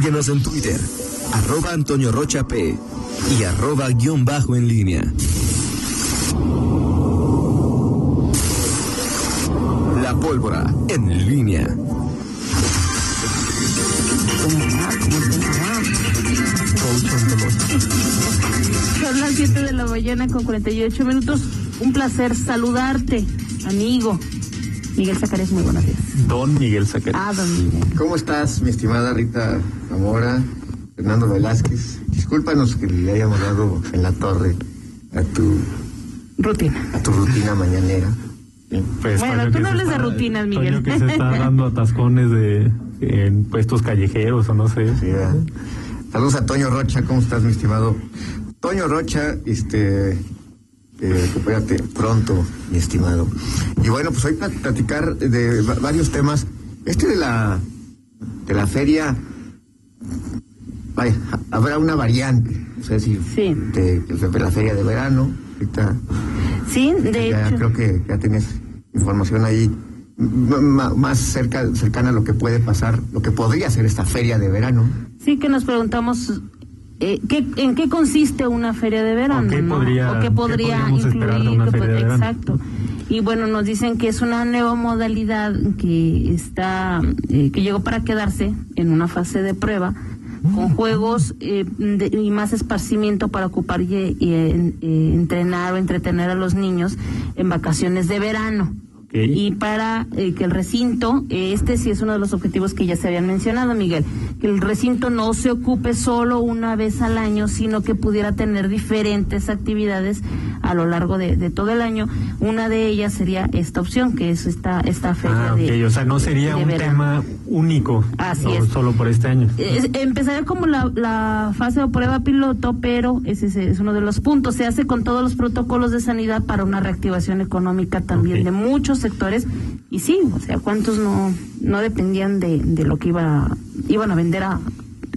Síguenos en Twitter, arroba Antonio Rocha P y arroba guion bajo en línea. La pólvora en línea. Son las 7 de la mañana con 48 minutos. Un placer saludarte, amigo. Miguel Zacarías, muy buenos días. Don Miguel Zacarías. Ah, don Miguel. ¿Cómo estás, mi estimada Rita Zamora, Fernando Velázquez? Discúlpanos que le hayamos dado en la torre a tu, Rutina. a tu rutina mañanera. Pues, Bueno, tú no hables de rutinas, Toño Miguel. que se está dando atascones de en puestos callejeros o no sé. Sí. Saludos a Toño Rocha, ¿cómo estás, mi estimado? Toño Rocha, este, eh, recupérate pronto, mi estimado. Y bueno, pues hoy plat- platicar de va- varios temas. Este de la, de la feria, vaya, ha- habrá una variante, o sea, si Sí. de, de la feria de verano, ahorita Sí, de ya hecho. creo que ya tienes información ahí más cerca, cercana a lo que puede pasar, lo que podría ser esta feria de verano. Sí que nos preguntamos eh, ¿qué, en qué consiste una feria de verano, ¿O qué ¿no? podría- ¿O qué qué podría de incluir? una qué feria pod- de verano? Exacto. Y bueno, nos dicen que es una nueva modalidad que está, eh, que llegó para quedarse en una fase de prueba con juegos eh, de- y más esparcimiento para ocupar y, y, eh, eh, entrenar o entretener a los niños en vacaciones de verano. Y para eh, que el recinto, eh, este sí es uno de los objetivos que ya se habían mencionado, Miguel, que el recinto no se ocupe solo una vez al año, sino que pudiera tener diferentes actividades a lo largo de, de todo el año. Una de ellas sería esta opción, que es esta, esta feria Ah, de... ok, o sea, no sería un verano. tema único. Así o es. Solo por este año. Es- empezaría como la, la fase de prueba piloto, pero ese es, es uno de los puntos. Se hace con todos los protocolos de sanidad para una reactivación económica también de muchos sectores. Y sí, o sea, ¿cuántos no, no dependían de, de lo que iba, iban a vender a,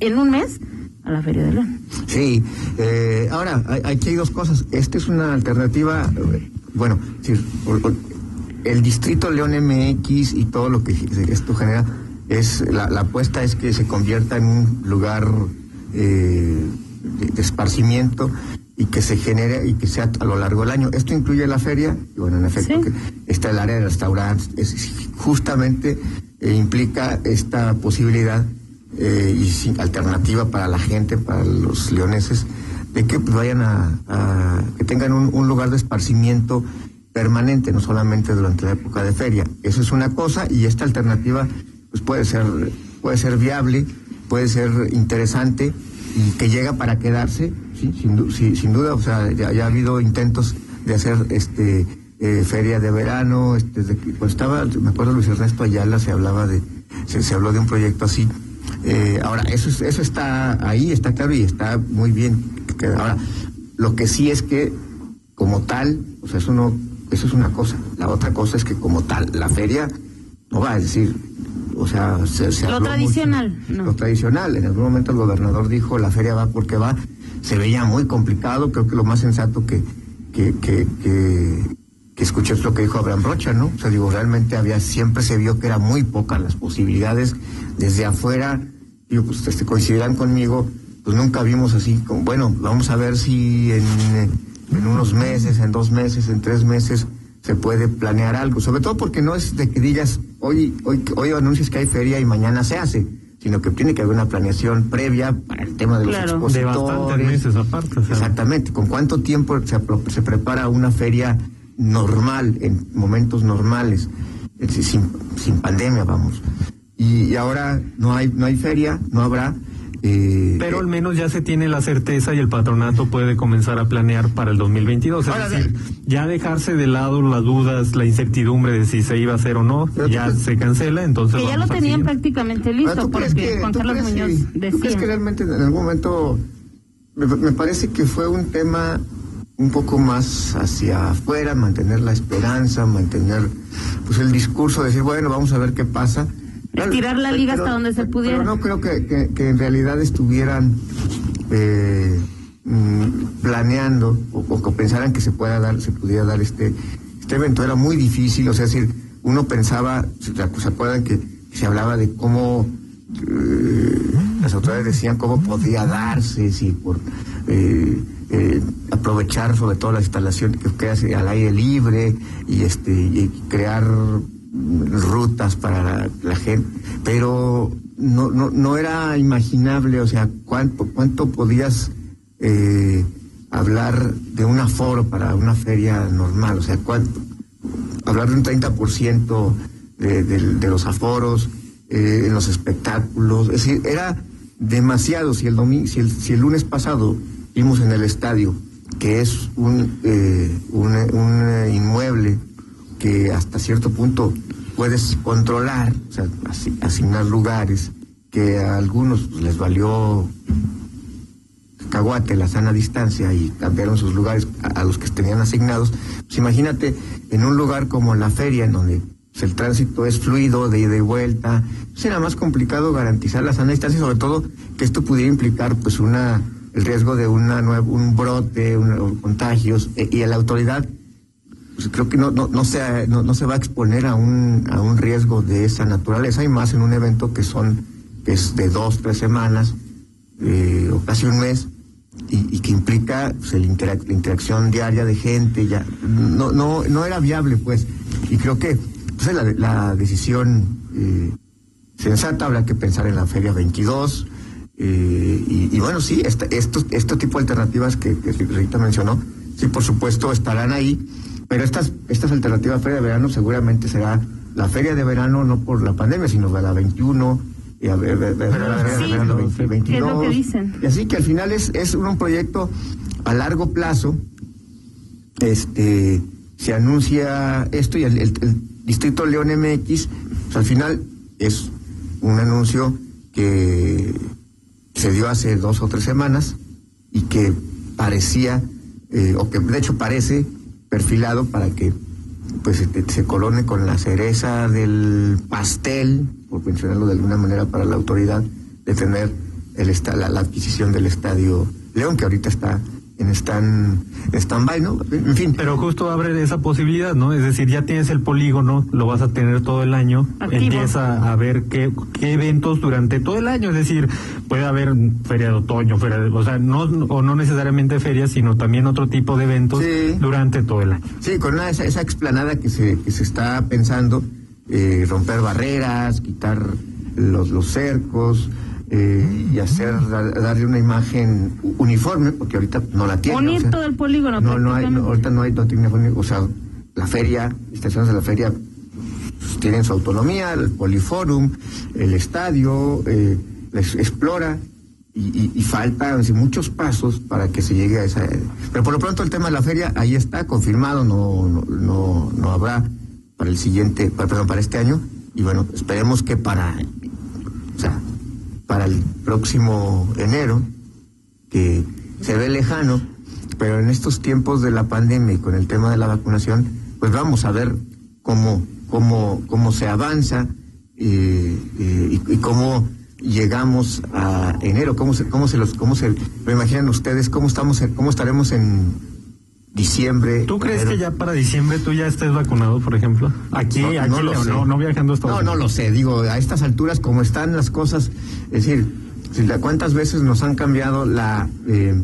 en un mes a la Feria de León? Sí, eh, ahora, aquí hay dos cosas. Esta es una alternativa, bueno, el distrito León MX y todo lo que esto genera, es la, la apuesta es que se convierta en un lugar eh, de esparcimiento y que se genere y que sea a lo largo del año. Esto incluye la feria, y bueno, en efecto, Sí. que está el área de restaurantes, es- justamente eh, implica esta posibilidad eh, y sin alternativa para la gente, para los leoneses, de que pues, vayan a, a- que tengan un, un lugar de esparcimiento permanente, no solamente durante la época de feria. Eso es una cosa y esta alternativa pues puede ser puede ser viable, puede ser interesante y que llega para quedarse, sí, sin, sí, sin duda, o sea, ya, ya ha habido intentos de hacer este eh, feria de verano, este, que pues estaba, me acuerdo Luis Ernesto Ayala se hablaba de, se, se habló de un proyecto así. Eh, ahora, eso, es- eso está ahí, está claro y está muy bien. Ahora, lo que sí es que como tal, o sea, eso no, eso es una cosa. La otra cosa es que como tal, la feria no va a decir, o sea, se, se Lo tradicional, mucho. no. Lo tradicional. En algún momento el gobernador dijo, la feria va porque va. Se veía muy complicado. Creo que lo más sensato que, que, que, que, que escuché es lo que dijo Abraham Rocha, ¿no? O sea, digo, realmente había, siempre se vio que eran muy pocas las posibilidades desde afuera. Digo, pues este, coincidirán conmigo, pues nunca vimos así, como, bueno, vamos a ver si en, en unos meses, en dos meses, en tres meses se puede planear algo, sobre todo porque no es de que digas, hoy, hoy, hoy anuncias que hay feria y mañana se hace, sino que tiene que haber una planeación previa para el tema de los Claro. De bastantes expositores. meses aparte. o sea, Exactamente, ¿con cuánto tiempo se, se prepara una feria normal, en momentos normales, sin, sin pandemia, vamos? Y, y ahora no hay, no hay feria, no habrá. Eh, Pero al menos ya se tiene la certeza y el patronato puede comenzar a planear para el 2022. Es Ahora, decir, ya dejarse de lado las dudas, la incertidumbre de si se iba a hacer o no, ya crees- se cancela, entonces Que ya lo tenían siguiente. prácticamente listo, ¿tú crees porque que- Juan Carlos crees Muñoz ¿Tú crees decía. que realmente en algún momento me, me parece que fue un tema un poco más hacia afuera, mantener la esperanza, mantener pues el discurso, decir, bueno, vamos a ver qué pasa. Estirar la liga hasta donde se pudiera. Pero no creo que, que- que en realidad estuvieran eh, mm, planeando o, o que pensaran que se pueda dar, se pudiera dar este, este evento. Era muy difícil, o sea, es decir, uno pensaba, ¿se, acuerdan que se hablaba de cómo eh, las autoridades decían cómo podía darse, si por eh, eh, aprovechar sobre todo la instalación que queda al aire libre y este y crear rutas para la, gente, pero no, no, no era imaginable, o sea, cuánto, cuánto podías eh, hablar de un aforo para una feria normal, o sea, cuánto, hablar de un 30% de, de, de los aforos eh, en los espectáculos, es decir, era demasiado. Si el, domingo, si el, si el lunes pasado vimos en el estadio que es un, eh, un, un inmueble que hasta cierto punto puedes controlar, o sea, asignar lugares, que a algunos pues, les valió caguate la sana distancia y cambiaron sus lugares a, los que tenían asignados. Pues imagínate en un lugar como la feria, en donde pues, el tránsito es fluido, de ida y vuelta, será pues, más complicado garantizar la sana distancia sobre todo que esto pudiera implicar pues una el riesgo de una un brote, un, contagios e, y a la autoridad pues creo que no, no, no, se, no, no, se va a exponer a un, a un riesgo de esa naturaleza. Y más en un evento que son que es de dos, tres semanas eh, o casi un mes y, y que implica pues, el interac la interacción diaria de gente, ya no, no, no era viable pues. Y creo que pues, la, la decisión eh, sensata. Habrá que pensar en la Feria 22 eh, y, y, bueno, sí, este, estos, este tipo de alternativas que, que Rita mencionó, sí, por supuesto, estarán ahí, pero estas, estas alternativas a Feria de Verano seguramente será la Feria de Verano no por la pandemia, sino de la 21, y a ver, ver, ver, sí, verano 20, 22. Es lo que dicen. Y así que al final es, es un proyecto a largo plazo. Este se anuncia esto y el, el, el Distrito León MX, pues al final es un anuncio que se dio hace dos o tres semanas y que parecía, eh, o que de hecho parece perfilado para que pues se, se colone con la cereza del pastel, por mencionarlo de alguna manera para la autoridad, de tener el la, la adquisición del estadio León, que ahorita está en stand, stand-by, ¿no? En fin. Pero justo abre esa posibilidad, ¿no? Es decir, ya tienes el polígono, lo vas a tener todo el año, Activo. empieza a ver qué, qué eventos durante todo el año, es decir, puede haber feria de otoño, feria de, o sea, no, o no necesariamente ferias, sino también otro tipo de eventos Sí. durante todo el año. Sí, con una, esa, esa explanada que se, que se está pensando, eh, romper barreras, quitar los, los cercos eh, y hacer, dar- darle una imagen uniforme, porque ahorita no la tiene. Unir o sea, todo el polígono. no, no hay, no, ahorita no hay, no tiene uniforme, o sea, la feria, estaciones de la feria pues, tienen su autonomía, el poliforum, el estadio, eh, les explora y, y, y faltan sí, muchos pasos para que se llegue a esa. Pero por lo pronto el tema de la feria ahí está confirmado, no, no, no, no habrá para el siguiente, para, perdón, para este año y bueno, esperemos que para, o sea, para el próximo enero que se ve lejano, pero en estos tiempos de la pandemia y con el tema de la vacunación, pues vamos a ver cómo, cómo, cómo se avanza eh, eh, y, y cómo llegamos a enero, cómo se, cómo se los, cómo se, me imaginan ustedes cómo estamos, cómo estaremos en diciembre. ¿Tú crees enero? que ya para diciembre tú ya estés vacunado, por ejemplo? Aquí, No, aquí no lo León, sé. no, no viajando a Estados No, no Unidos. lo sé, digo, a estas alturas como están las cosas, es decir, cuántas veces nos han cambiado la eh,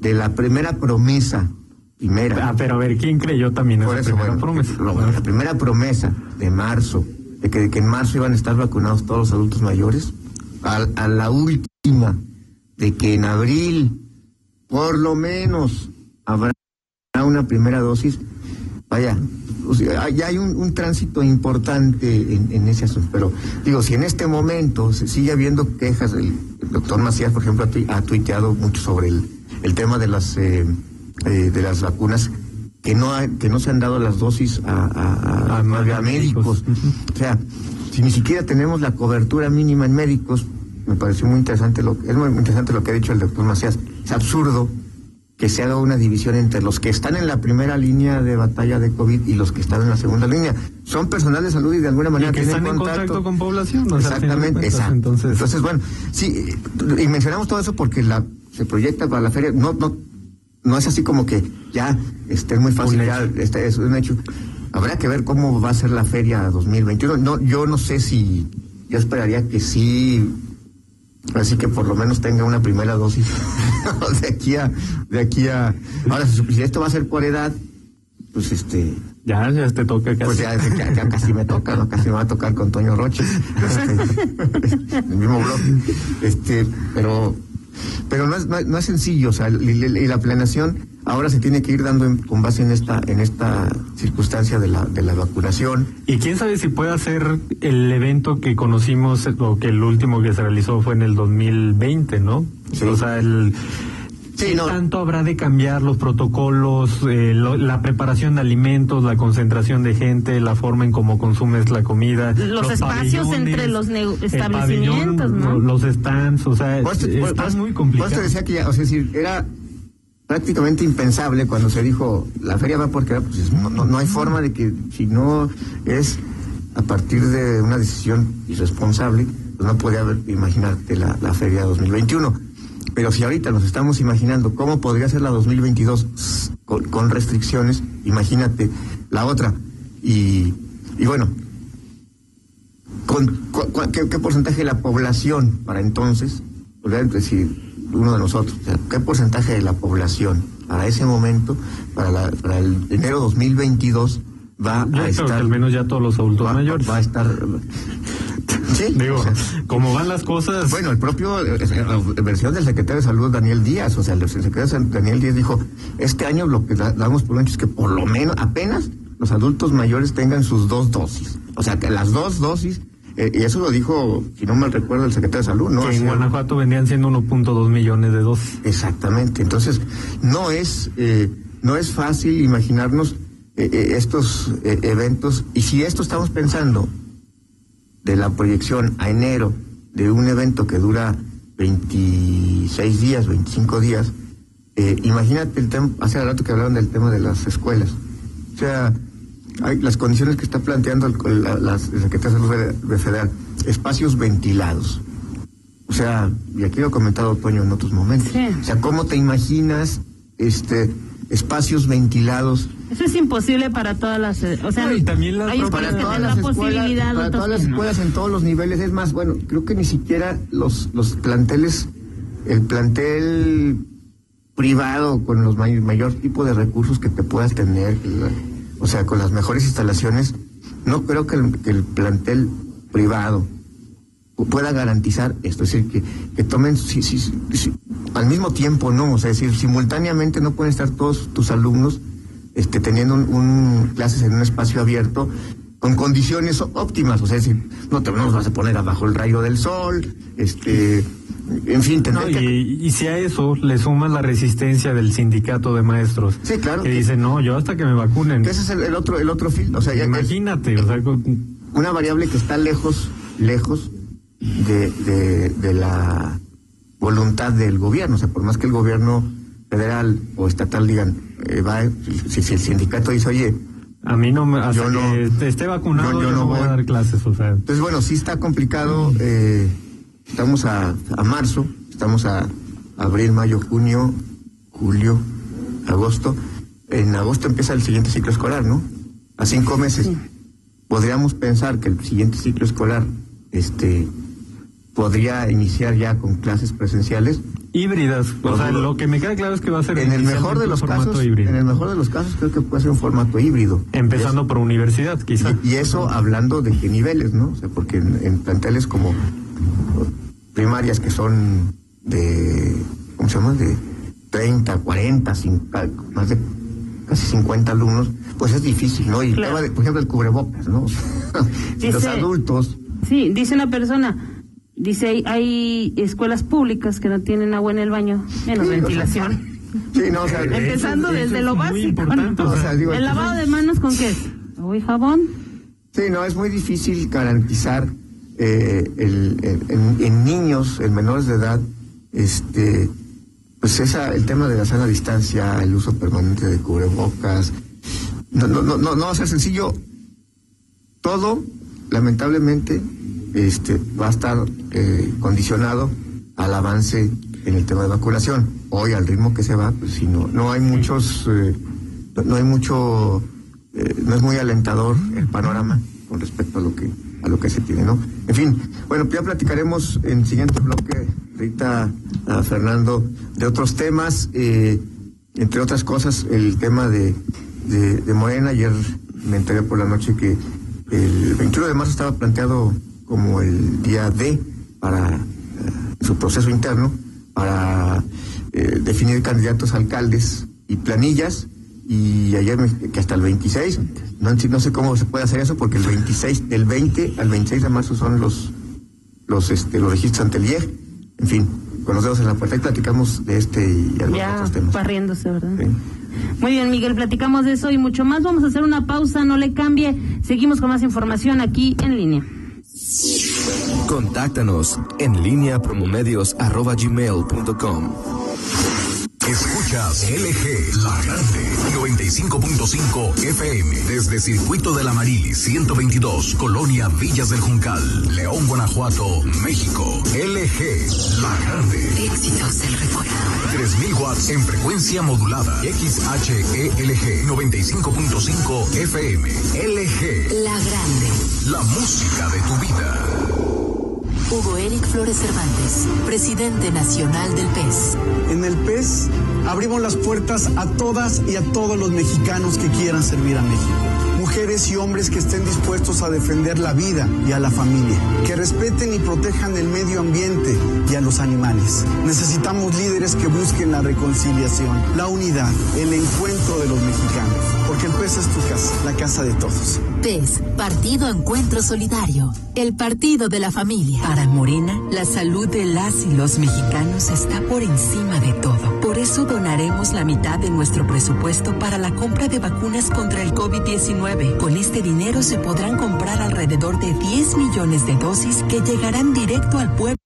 de la primera promesa, primera, Ah, pero a ver, ¿quién creyó también por esa eso, primera bueno, promesa? lo- bueno, la primera promesa de marzo, de que, de que en marzo iban a estar vacunados todos los adultos mayores, a, a la última, de que en abril, por lo menos, habrá una primera dosis, vaya, o sea, ya hay un, un tránsito importante en, en ese asunto, pero digo, si en este momento se sigue habiendo quejas, el, el doctor Macías, por ejemplo, ha, tui- ha tuiteado mucho sobre el, el tema de las eh, eh, de las vacunas que no ha- que no se han dado las dosis a, a- a- médicos. O sea, si ni siquiera tenemos la cobertura mínima en médicos, me pareció muy interesante lo es muy interesante lo que ha dicho el doctor Macías. Es absurdo que se haga una división entre los que están en la primera línea de batalla de COVID y los que están en la segunda línea. Son personal de salud y de alguna manera Y que tienen están en contacto con población. o sea, Exactamente, exacto. Entonces, Entonces, bueno, sí, y mencionamos todo eso porque la se proyecta para la feria, no, no, no es así como que ya esté muy fácil, ya este es un hecho. Habrá que ver cómo va a ser la feria 2021. No, yo no sé si, yo esperaría que sí Así que por lo menos tenga una primera dosis de aquí a, de aquí a. Ahora, si esto va a ser por edad, pues este. Ya, ya te toca casi. Pues ya, ya, ya casi me toca, ¿no? Casi me va a tocar con Toño Roche. El mismo blog. Este, pero, pero no es, no, es- no es sencillo, o sea, y, y la planeación ahora se tiene que ir dando en- con base en esta, en esta circunstancia de la, de la vacunación. Y quién sabe si puede ser el evento que conocimos o que el último que se realizó fue en el 2020, ¿no? Sí. O sea, el Sí, ¿qué no. tanto habrá de cambiar los protocolos, eh, lo- la preparación de alimentos, la concentración de gente, la forma en cómo consumes la comida, Los espacios entre los establecimientos, pabellón, ¿no? Los stands, o sea, Por esto- por- está por- muy por complicado. esto decía que ya, o sea, es decir, era prácticamente impensable cuando se dijo la feria va porque pues, es- no, no- no hay forma de que si no es a partir de una decisión irresponsable, pues no puede haber, imaginarte la, la feria 2021. Pero si ahorita nos estamos imaginando cómo podría ser la 2022 s- con, con restricciones, imagínate la otra. Y, y bueno, con, ¿qué, qué porcentaje de la población para entonces, podría decir uno de nosotros, o sea, qué porcentaje de la población para ese momento, para, la- para el enero 2022, va Yo a estar... al menos ya todos los adultos va, mayores. va a estar... Sí, Digo, o sea, como van las cosas, bueno, el propio, eh, la versión del secretario de Salud, Daniel Díaz, o sea, el secretario de Salud, Daniel Díaz dijo, este año lo que da- damos por hecho es que por lo menos, apenas los adultos mayores tengan sus dos dosis. O sea, que las dos dosis, eh, y eso lo dijo, si no mal recuerdo, el secretario de Salud, ¿no? que en Así, Guanajuato vendían siendo 1.2 millones de dosis. Exactamente. Entonces, no es, eh, no es fácil imaginarnos eh, eh, estos eh, eventos. Y si esto estamos pensando de la proyección a enero de un evento que dura 26 días, 25 días, eh, imagínate el tema, hace rato que hablaban del tema de las escuelas. O sea, hay las condiciones que está planteando el, la, la Secretaría de Salud Federal, espacios ventilados. O sea, y aquí lo ha comentado Toño en otros momentos. Sí. O sea, ¿cómo te imaginas este espacios ventilados Eso es imposible para todas las. eh, O sea, No, y también las hay escuelas que todas las la escuelas, posibilidad, para todas las no. escuelas en todos los niveles. Es más, bueno, creo que ni siquiera los, los planteles, el plantel privado con los may- mayor tipo de recursos que te puedas tener, la- o sea, con las mejores instalaciones, no creo que el, que el plantel privado pu- pueda garantizar esto, es decir, que, que tomen sí, sí, sí, sí, al mismo tiempo, no, o sea, es decir, simultáneamente no pueden estar todos tus alumnos este, teniendo un, un- clases en un espacio abierto con condiciones óptimas, o sea, es decir, no te no nos vas a poner abajo el rayo del sol, este, en fin, No, que- y, si a eso le sumas la resistencia del sindicato de maestros, Sí, claro. que dice, no, yo hasta que me vacunen. que ese es el, el otro, el otro fin, o sea, ya- ya es Imagínate, o sea, con- una variable que está lejos, lejos de, de, de la voluntad del gobierno, o sea, por más que el gobierno federal o estatal digan, eh, va, si, si el sindicato dice, oye, a mí no me, hasta Yo no- que esté vacunado, yo- yo, yo no no voy a dar clases, o sea. Entonces, bueno, sí está complicado. eh, estamos a, a marzo, estamos a abril, mayo, junio, julio, agosto. En agosto empieza el siguiente ciclo escolar, ¿no? A cinco meses. Podríamos pensar que el siguiente ciclo escolar este, podría iniciar ya con clases presenciales. Híbridas, o Lo sea, lo que me queda claro es que va a ser En el mejor de un los formato casos, híbrido. en el mejor de los casos creo que puede ser un formato híbrido. Empezando por universidad, quizá. Y, y eso hablando de qué niveles, ¿no? O sea, porque en, en planteles como primarias que son de, ¿cómo se llama? De 30, 40, 50, más de casi 50 alumnos, pues es difícil, ¿no? Y el Claro. tema de, por ejemplo, el cubrebocas, ¿no? Los adultos, Sí, dice una persona, dice hay, hay escuelas públicas que no tienen agua en el baño, menos Sí, o sea, ventilación. sí, no, o sea, Eso- Empezando eso desde es lo básico. importante, ¿no? o sea, digo, el lavado de manos con qué? Agua y jabón. Sí, no, es muy difícil garantizar eh, el, el- en, en niños, en menores de edad, este, pues esa, el tema de la sana distancia, el uso permanente de cubrebocas, no, no, no, no, no va a ser sencillo. Todo, lamentablemente, este, va a estar eh, condicionado al avance en el tema de vacunación. Hoy, al ritmo que se va, pues si no, no hay muchos, eh, no, hay mucho, eh, no es muy alentador el panorama con respecto a lo que a lo que se tiene, ¿no? En fin, bueno, ya platicaremos en siguiente bloque, Rita, a Fernando, de otros temas, eh, entre otras cosas, el tema de, de, Morena. Ayer me enteré por la noche que el 21 de marzo estaba planteado como el día D para eh, su proceso interno, para eh, definir candidatos alcaldes y planillas y ayer que hasta el 26, no, no, sé cómo se puede hacer eso porque el 26, del 20 al 26 de marzo son los los este los registros ante el IEG. En fin, con los dedos en la puerta y platicamos de este y algunos otros temas. Barriéndose, ¿verdad? Muy bien, Miguel, platicamos de eso y mucho más. Vamos a hacer una pausa, no le cambie. Seguimos con más información aquí en línea. Contáctanos en línea promomedios.com. Escuchas LG La Grande 95.5 FM desde Circuito de la Marili 122 Colonia Villas del Juncal León Guanajuato México. LG La Grande. Éxitos del recuerdo. 3000 watts en frecuencia modulada. XHELG 95.5 FM LG La Grande. La música de tu vida Hugo Eric Flores Cervantes, presidente nacional del PES. En el PES abrimos las puertas a todas y a todos los mexicanos que quieran servir a México. Mujeres y hombres que estén dispuestos a defender la vida y a la familia, que respeten y protejan el medio ambiente y a los animales. Necesitamos líderes que busquen la reconciliación, la unidad, el encuentro de los mexicanos, porque el PES es tu casa, la casa de todos. PES, Partido Encuentro Solidario, el partido de la familia. Para Morena, la salud de las y los mexicanos está por encima de todo. Eso donaremos la mitad de nuestro presupuesto para la compra de vacunas contra el COVID-19. Con este dinero se podrán comprar alrededor de 10 millones de dosis que llegarán directo al pueblo